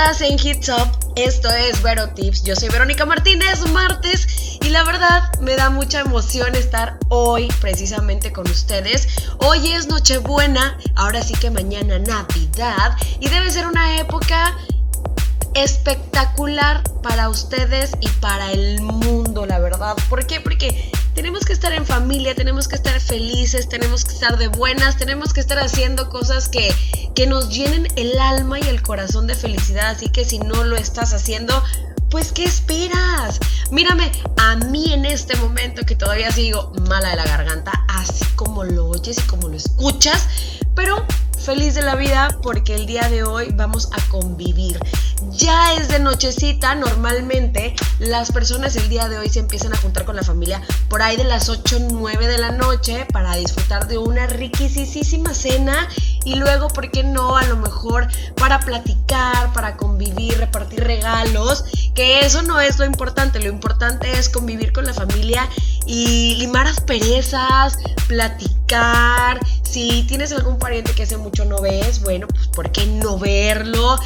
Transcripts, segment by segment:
estás en Hits Up, esto es Vero Tips. Yo soy Verónica Martínez, martes, y la verdad me da mucha emoción estar hoy precisamente con ustedes. Hoy es Nochebuena, ahora sí que mañana Navidad, y debe ser una época espectacular para ustedes y para el mundo, la verdad. ¿Por qué? Porque tenemos que estar en familia, tenemos que estar felices, tenemos que estar de buenas, tenemos que estar haciendo cosas que, que nos llenen el alma y el corazón de felicidad. Así que si no lo estás haciendo, pues ¿qué esperas? Mírame, a mí en este momento que todavía sigo mala de la garganta, así como lo oyes y como lo escuchas, pero feliz de la vida porque el día de hoy vamos a convivir. Ya es de nochecita, normalmente las personas el día de hoy se empiezan a juntar con la familia por ahí de las 8 9 de la noche para disfrutar de una riquísima cena y luego, ¿por qué no? A lo mejor para platicar, para convivir, repartir regalos, que eso no es lo importante, lo importante es convivir con la familia y limar asperezas, platicar, si tienes algún pariente que hace mucho no ves, bueno, pues ¿por qué no verlo?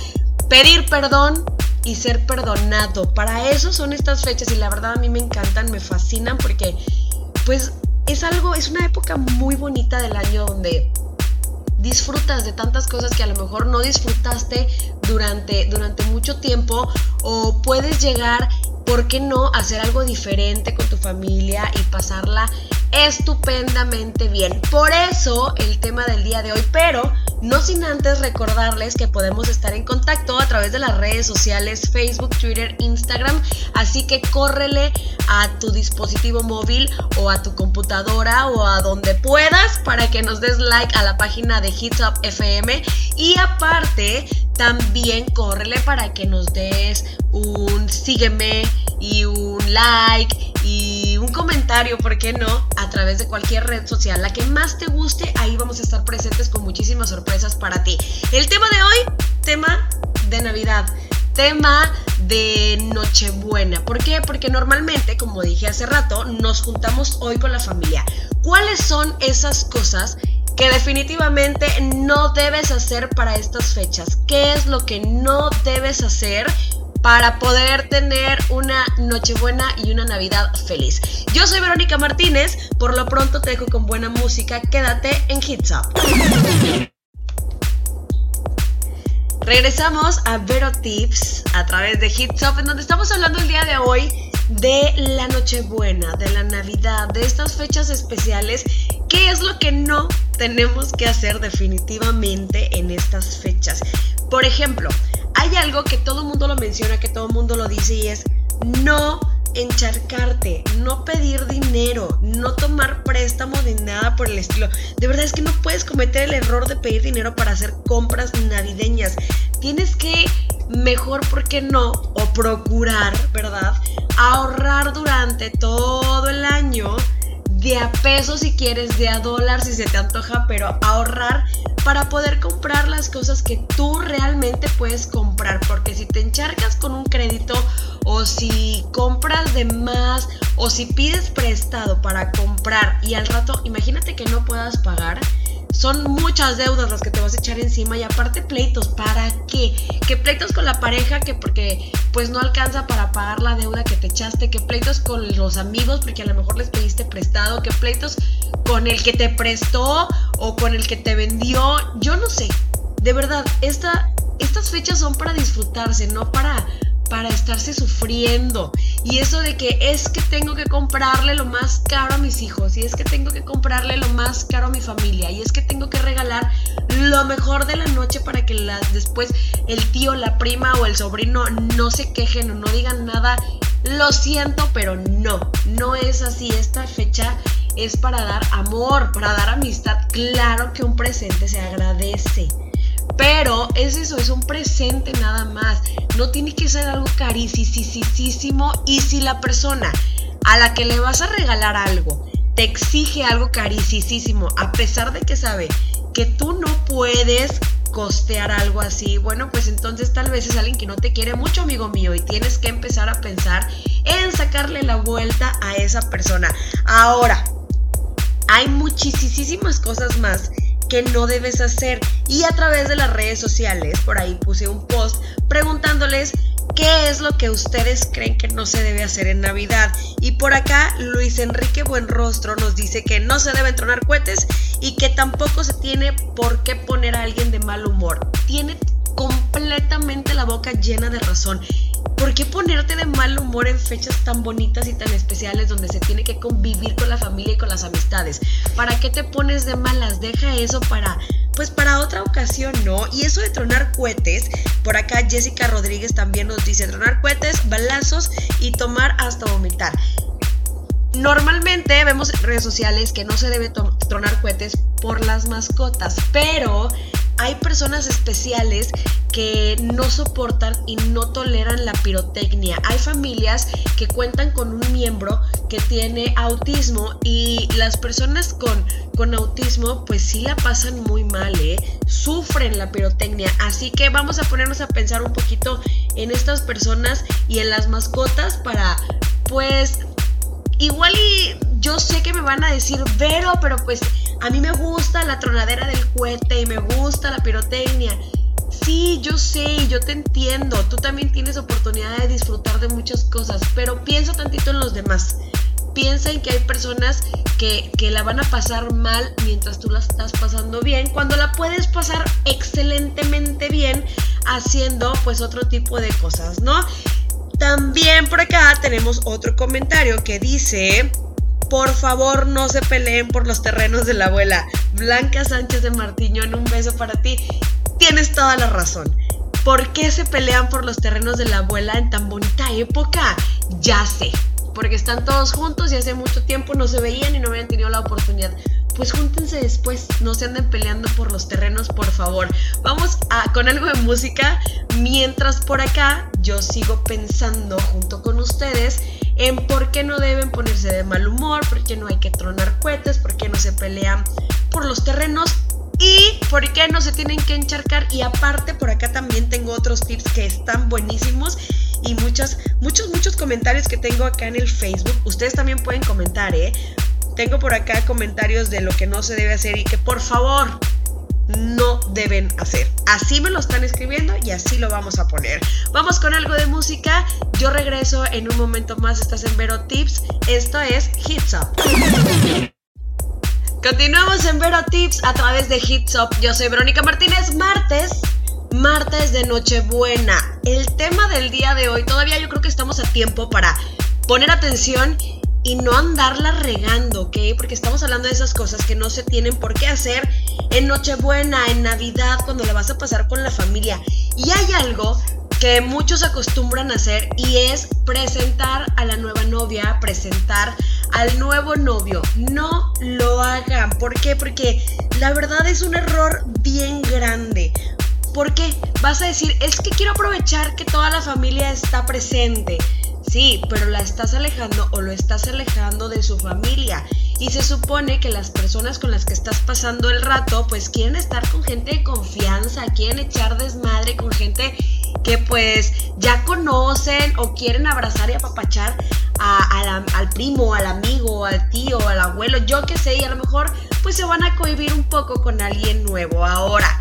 Pedir perdón y ser perdonado. Para eso son estas fechas y la verdad a mí me encantan, me fascinan porque pues es algo, es una época muy bonita del año donde disfrutas de tantas cosas que a lo mejor no disfrutaste durante, durante mucho tiempo o puedes llegar, ¿por qué no?, hacer algo diferente con tu familia y pasarla estupendamente bien. Por eso el tema del día de hoy, pero no sin antes recordarles que podemos estar en contacto a través de las redes sociales Facebook, Twitter, Instagram. Así que córrele a tu dispositivo móvil o a tu computadora o a donde puedas para que nos des like a la página de Hits Up FM. Y aparte, también córrele para que nos des un sígueme y un like y un comentario, ¿por qué no? A través de cualquier red social, la que más te guste, ahí vamos a estar presentes con muchísimas sorpresas para ti. El tema de hoy, tema de Navidad, tema de Nochebuena. ¿Por qué? Porque normalmente, como dije hace rato, nos juntamos hoy con la familia. ¿Cuáles son esas cosas? que definitivamente no debes hacer para estas fechas. ¿Qué es lo que no debes hacer para poder tener una Nochebuena y una Navidad feliz. Yo soy Verónica Martínez, por lo pronto te dejo con buena música, quédate en Hits Up. Regresamos a Vero Tips a través de Hits Up, en donde estamos hablando el día de hoy de la Nochebuena, de la Navidad, de estas fechas especiales. ¿Qué es lo que no tenemos que hacer definitivamente en estas fechas? Por ejemplo, hay algo que todo el mundo lo menciona, que todo el mundo lo dice y es no encharcarte, no pedir dinero, no tomar préstamo de nada por el estilo. De verdad es que no puedes cometer el error de pedir dinero para hacer compras navideñas. Tienes que mejor, ¿por qué no? O procurar, ¿verdad? Ahorrar durante todo el año de a peso si quieres, de a dólar si se te antoja, pero ahorrar para poder comprar las cosas que tú realmente puedes comprar. Porque si te encharcas con un crédito o si compras de más o si pides prestado para comprar y al rato, imagínate que no puedas pagar son muchas deudas las que te vas a echar encima y aparte pleitos, ¿para qué? Que pleitos con la pareja que porque pues no alcanza para pagar la deuda que te echaste, que pleitos con los amigos porque a lo mejor les pediste prestado, que pleitos con el que te prestó o con el que te vendió, yo no sé. De verdad, esta, estas fechas son para disfrutarse, no para para estarse sufriendo. Y eso de que es que tengo que comprarle lo más caro a mis hijos, y es que tengo que comprarle lo más caro a mi familia, y es que tengo que regalar lo mejor de la noche para que después el tío, la prima o el sobrino no se quejen o no digan nada. Lo siento, pero no, no es así. Esta fecha es para dar amor, para dar amistad. Claro que un presente se agradece. Pero es eso, es un presente nada más. No tiene que ser algo carísimo. Y si la persona a la que le vas a regalar algo te exige algo carísimo, a pesar de que sabe que tú no puedes costear algo así, bueno, pues entonces tal vez es alguien que no te quiere mucho, amigo mío, y tienes que empezar a pensar en sacarle la vuelta a esa persona. Ahora, hay muchísimas cosas más no debes hacer. Y a través de las redes sociales, por ahí puse un post preguntándoles qué es lo que ustedes creen que no se debe hacer en Navidad. Y por acá Luis Enrique Buenrostro nos dice que no se deben tronar cohetes y que tampoco se tiene por qué poner a alguien de mal humor. Tiene completamente la boca llena de razón. ¿Por qué ponerte de mal humor en fechas tan bonitas y tan especiales donde se tiene que convivir con la familia y con las amistades? ¿Para qué te pones de malas? Deja eso para pues para otra ocasión, ¿no? Y eso de tronar cohetes, por acá Jessica Rodríguez también nos dice tronar cohetes, balazos y tomar hasta vomitar. Normalmente vemos en redes sociales que no se debe tronar cohetes por las mascotas, pero hay personas especiales que no soportan y no toleran la pirotecnia. Hay familias que cuentan con un miembro que tiene autismo y las personas con, con autismo pues sí la pasan muy mal, ¿eh? sufren la pirotecnia. Así que vamos a ponernos a pensar un poquito en estas personas y en las mascotas para pues igual y yo sé que me van a decir, Vero, pero pues a mí me gusta la tronadera del cohete y me gusta la pirotecnia. Sí, yo sé, yo te entiendo. Tú también tienes oportunidad de disfrutar de muchas cosas, pero piensa tantito en los demás. Piensa en que hay personas que, que la van a pasar mal mientras tú la estás pasando bien, cuando la puedes pasar excelentemente bien haciendo pues otro tipo de cosas, ¿no? También por acá tenemos otro comentario que dice, por favor, no se peleen por los terrenos de la abuela. Blanca Sánchez de Martiñón, un beso para ti. Tienes toda la razón. ¿Por qué se pelean por los terrenos de la abuela en tan bonita época? Ya sé. Porque están todos juntos y hace mucho tiempo no se veían y no habían tenido la oportunidad. Pues júntense después, no se anden peleando por los terrenos, por favor. Vamos a, con algo de música, mientras por acá yo sigo pensando junto con ustedes en por qué no deben ponerse de mal humor, por qué no hay que tronar cohetes, por qué no se pelean por los terrenos y por qué no se tienen que encharcar. Y aparte, por acá también tengo otros tips que están buenísimos y muchos, muchos, muchos comentarios que tengo acá en el Facebook. Ustedes también pueden comentar, ¿eh? Tengo por acá comentarios de lo que no se debe hacer y que por favor no deben hacer. Así me lo están escribiendo y así lo vamos a poner. Vamos con algo de música. Yo regreso en un momento más. Estás en Vero Tips. Esto es Hits Up. Continuamos en Vero Tips a través de Hits Up. Yo soy Verónica Martínez. Martes. Martes de Nochebuena. El tema del día de hoy, todavía yo creo que estamos a tiempo para poner atención y no andarla regando, ¿ok? Porque estamos hablando de esas cosas que no se tienen por qué hacer en Nochebuena, en Navidad, cuando la vas a pasar con la familia. Y hay algo que muchos acostumbran a hacer y es presentar a la nueva novia, presentar al nuevo novio. No lo hagan. ¿Por qué? Porque la verdad es un error bien grande. ¿Por qué? Vas a decir, es que quiero aprovechar que toda la familia está presente. Sí, pero la estás alejando o lo estás alejando de su familia. Y se supone que las personas con las que estás pasando el rato, pues quieren estar con gente de confianza, quieren echar desmadre con gente que pues ya conocen o quieren abrazar y apapachar al primo, al amigo, al tío, al abuelo, yo qué sé, y a lo mejor pues se van a cohibir un poco con alguien nuevo. Ahora,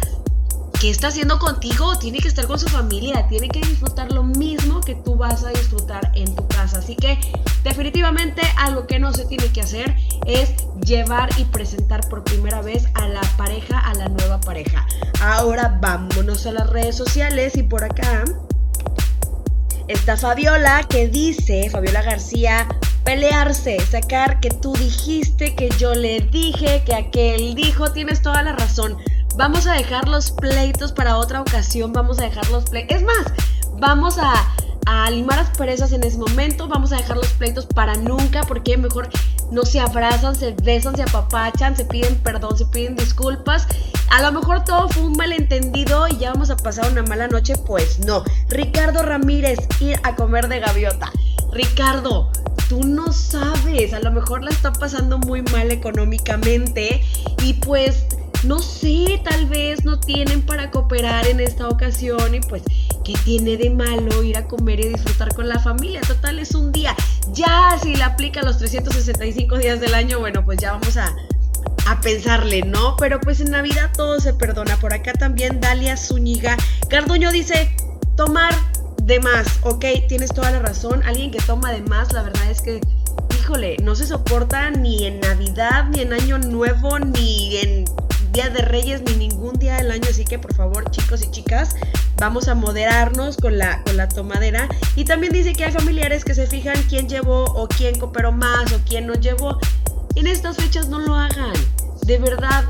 ¿qué está haciendo contigo? Tiene que estar con su familia, tiene que disfrutar lo mismo que tú vas a disfrutar en tu casa. Así que definitivamente algo que no se tiene que hacer es llevar y presentar por primera vez a la pareja, a la nueva pareja. Ahora vámonos a las redes sociales y por acá está Fabiola que dice, Fabiola García, pelearse, sacar que tú dijiste, que yo le dije, que aquel dijo, tienes toda la razón. Vamos a dejar los pleitos para otra ocasión. Vamos a dejar los pleitos. Es más, vamos a, a limar las perezas en ese momento. Vamos a dejar los pleitos para nunca. Porque mejor no se abrazan, se besan, se apapachan, se piden perdón, se piden disculpas. A lo mejor todo fue un malentendido y ya vamos a pasar una mala noche. Pues no. Ricardo Ramírez, ir a comer de gaviota. Ricardo, tú no sabes. A lo mejor la está pasando muy mal económicamente. Y pues no sé, tal vez no tienen para cooperar en esta ocasión y pues, ¿qué tiene de malo ir a comer y disfrutar con la familia? Total, es un día. Ya, si le aplica los 365 días del año, bueno, pues ya vamos a, a pensarle, ¿no? Pero pues en Navidad todo se perdona. Por acá también Dalia Zúñiga. Carduño dice, tomar de más, ok, tienes toda la razón. Alguien que toma de más, la verdad es que, híjole, no se soporta ni en Navidad, ni en Año Nuevo, ni en Día de Reyes, ni ningún día del año. Así que por favor, chicos y chicas, vamos a moderarnos con la, con la tomadera. Y también dice que hay familiares que se fijan quién llevó o quién cooperó más o quién no llevó. En estas fechas no lo hagan. De verdad,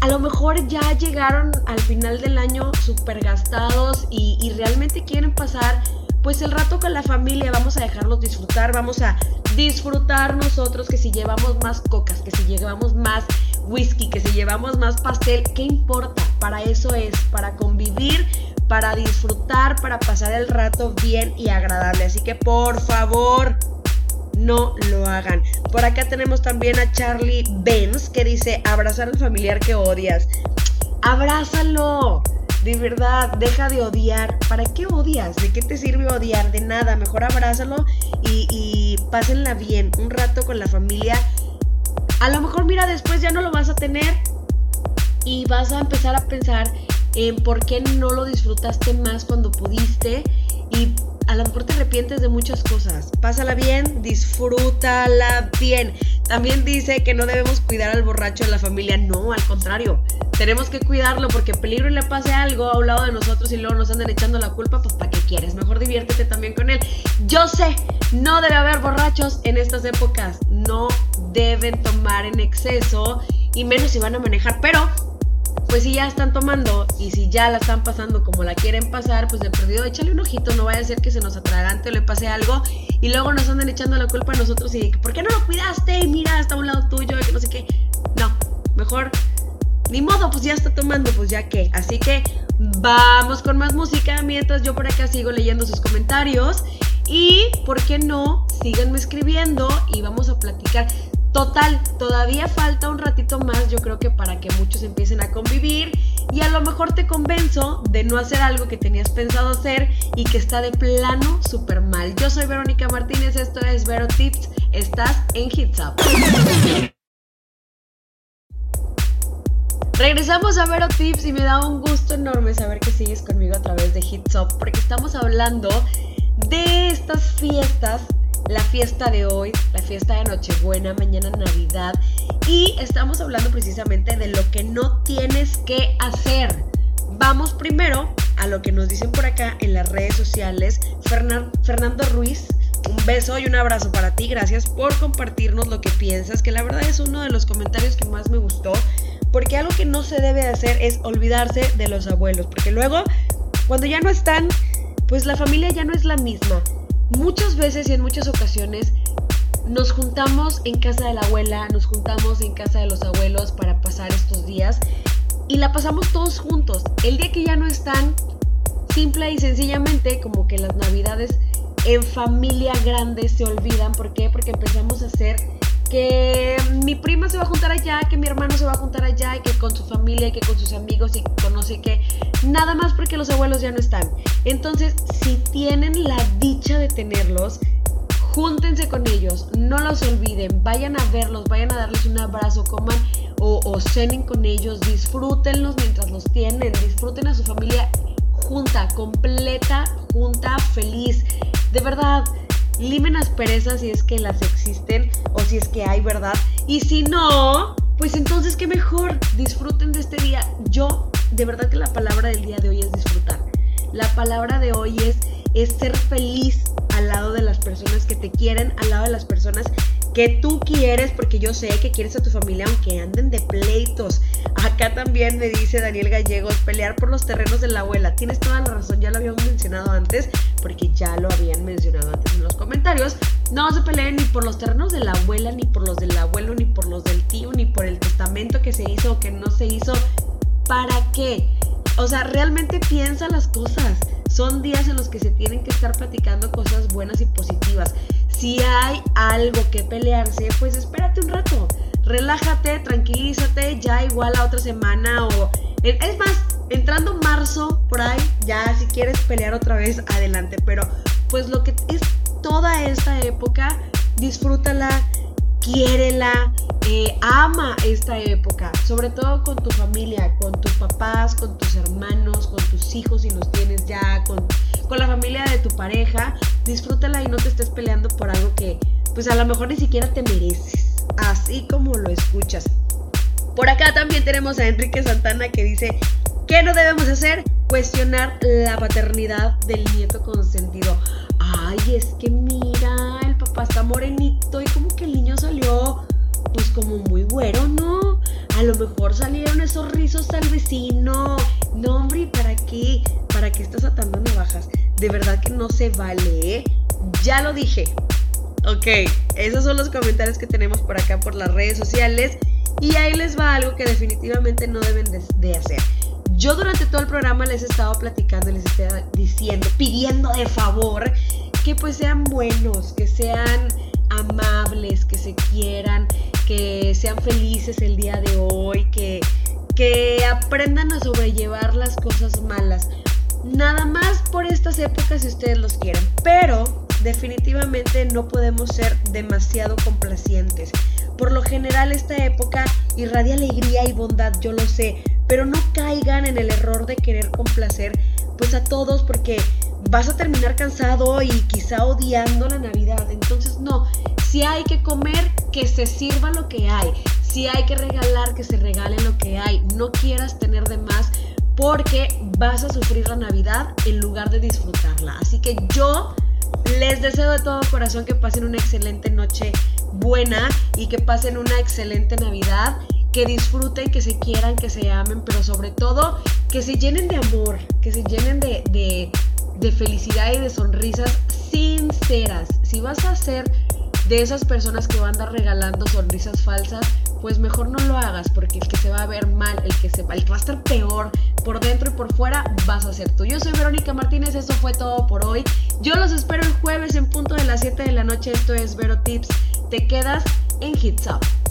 a lo mejor ya llegaron al final del año súper gastados y, realmente quieren pasar pues el rato con la familia, vamos a dejarlos disfrutar, vamos a disfrutar nosotros que si llevamos más cocas, que si llevamos más whisky, que si llevamos más pastel, ¿qué importa? Para eso es, para convivir, para disfrutar, para pasar el rato bien y agradable. Así que por favor, no lo hagan. Por acá tenemos también a Charlie Benz que dice, abrazar al familiar que odias. Abrázalo. De verdad, deja de odiar. ¿Para qué odias? ¿De qué te sirve odiar? De nada. Mejor abrázalo y, y pásenla bien. Un rato con la familia. A lo mejor, mira, después ya no lo vas a tener. Y vas a empezar a pensar en por qué no lo disfrutaste más cuando pudiste. Y a lo mejor te arrepientes de muchas cosas. Pásala bien, disfrútala bien. También dice que no debemos cuidar al borracho de la familia. No, al contrario. Tenemos que cuidarlo porque peligro y le pase algo a un lado de nosotros y luego nos andan echando la culpa, pues ¿para qué quieres? Mejor diviértete también con él. Yo sé, no debe haber borrachos en estas épocas. No deben tomar en exceso y menos si van a manejar, pero pues si ya están tomando y si ya la están pasando como la quieren pasar, pues de perdido échale un ojito, no vaya a ser que se nos atragante o le pase algo y luego nos anden echando la culpa a nosotros y ¿por qué no lo cuidaste? Y mira, está a un lado tuyo que no sé qué. No, mejor ni modo, pues ya está tomando, pues ya que. Así que vamos con más música mientras yo por acá sigo leyendo sus comentarios. Y, ¿por qué no? Síganme escribiendo y vamos a platicar. Total, todavía falta un ratito más, yo creo que para que muchos empiecen a convivir y a lo mejor te convenzo de no hacer algo que tenías pensado hacer y que está de plano súper mal. Yo soy Verónica Martínez, esto es Vero Tips, estás en Hits Up. Regresamos a Vero Tips y me da un gusto enorme saber que sigues conmigo a través de Hits Up porque estamos hablando de estas fiestas la fiesta de hoy, la fiesta de Nochebuena, mañana Navidad. Y estamos hablando precisamente de lo que no tienes que hacer. Vamos primero a lo que nos dicen por acá en las redes sociales. Fernando Ruiz, un beso y un abrazo para ti. Gracias por compartirnos lo que piensas, que la verdad es uno de los comentarios que más me gustó. Porque algo que no se debe hacer es olvidarse de los abuelos. Porque luego, cuando ya no están, pues la familia ya no es la misma muchas veces y en muchas ocasiones nos juntamos en casa de la abuela, nos juntamos en casa de los abuelos para pasar estos días y la pasamos todos juntos. El día que ya no están, simple y sencillamente como que las navidades en familia grande se olvidan. ¿Por qué? Porque empezamos a hacer que mi prima se va a juntar allá, que mi hermano se va a juntar allá y que con su familia y que con sus amigos y conoce que nada más porque los abuelos ya no están. Entonces, si tienen la dicha de tenerlos, júntense con ellos, no los olviden, vayan a verlos, vayan a darles un abrazo, coman o, o cenen con ellos, disfrútenlos mientras los tienen, disfruten a su familia junta, completa, junta, feliz. De verdad, limen perezas si es que las existen o si es que hay, ¿verdad? Y si no, pues entonces qué mejor, disfruten de este día. Yo, de verdad que la palabra del día de hoy es disfrutar. La palabra de hoy es ser feliz al lado de las personas que te quieren, al lado de las personas que tú quieres, porque yo sé que quieres a tu familia aunque anden de pleitos. Acá también me dice Daniel Gallegos, pelear por los terrenos de la abuela. Tienes toda la razón, ya lo habíamos mencionado antes, porque ya lo habían mencionado antes en los comentarios. No se peleen ni por los terrenos de la abuela, ni por los del abuelo, ni por los del tío, ni por el testamento que se hizo o que no se hizo. ¿Para qué? O sea, realmente piensa las cosas. Son días en los que se tienen que estar platicando cosas buenas y positivas. Si hay algo que pelearse, pues espérate un rato. Relájate, tranquilízate, ya igual a otra semana o... Es más, entrando marzo, por ahí, ya si quieres pelear otra vez, adelante. Pero pues lo que es toda esta época, disfrútala, quiérela, eh, ama esta época, sobre todo con tu familia, con tus papás, con tus hermanos, con tus hijos si los tienes ya, con, con la familia de tu pareja, disfrútala y no te estés peleando por algo que pues a lo mejor ni siquiera te mereces, así como lo escuchas. Por acá también tenemos a Enrique Santana que dice, ¿qué no debemos hacer? Cuestionar la paternidad del nieto consentido. Ay, es que mira, el papá está morenito y como que el niño salió pues como muy güero, ¿no? A lo mejor salieron esos rizos al vecino. No, hombre, ¿para qué? ¿Para qué estás atando navajas? De verdad que no se vale, ¿eh? Ya lo dije. Ok, esos son los comentarios que tenemos por acá por las redes sociales. Y ahí les va algo que definitivamente no deben de, hacer. Yo durante todo el programa les he estado platicando, les estaba diciendo, pidiendo de favor que pues sean buenos, que sean amables, que se quieran, que sean felices el día de hoy, que, que aprendan a sobrellevar las cosas malas. Nada más por estas épocas si ustedes los quieren, pero definitivamente no podemos ser demasiado complacientes. Por lo general esta época irradia alegría y bondad, yo lo sé, pero no caigan en el error de querer complacer pues a todos porque vas a terminar cansado y quizá odiando la Navidad. Entonces no, si hay que comer, que se sirva lo que hay. Si hay que regalar, que se regale lo que hay. No quieras tener de más porque vas a sufrir la Navidad en lugar de disfrutarla. Así que yo les deseo de todo corazón que pasen una excelente noche buena y que pasen una excelente Navidad, que disfruten, que se quieran, que se amen, pero sobre todo que se llenen de amor, que se llenen de, de, felicidad y de sonrisas sinceras. Si vas a ser de esas personas que van a andar regalando sonrisas falsas, pues mejor no lo hagas, porque el que se va a ver mal, el que, se, el que va a estar peor por dentro y por fuera, vas a ser tú. Yo soy Verónica Martínez, eso fue todo por hoy. Yo los espero el jueves en punto de las 7 de la noche. Esto es Vero Tips. Te quedas en Hits Up.